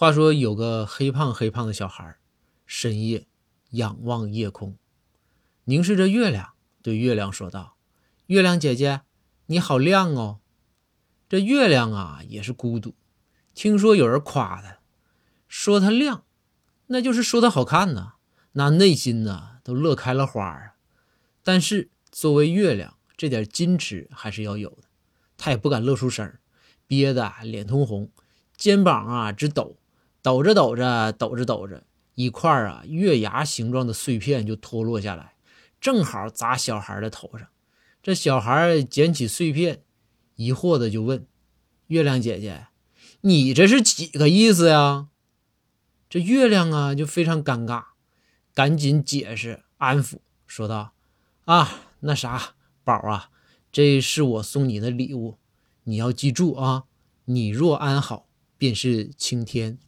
话说有个黑胖黑胖的小孩，深夜仰望夜空，凝视着月亮，对月亮说道：“月亮姐姐，你好亮哦。”这月亮啊也是孤独，听说有人夸他，说他亮，那就是说他好看呐，那内心呐都乐开了花啊。但是作为月亮，这点矜持还是要有的，他也不敢露出声，憋得脸通红，肩膀啊直抖。抖着抖着，抖着抖着，一块啊月牙形状的碎片就脱落下来，正好砸小孩的头上。这小孩捡起碎片，疑惑的就问：“月亮姐姐，你这是几个意思呀？”这月亮啊就非常尴尬，赶紧解释安抚，说道：“啊，那啥，宝啊，这是我送你的礼物，你要记住啊，你若安好，便是晴天。”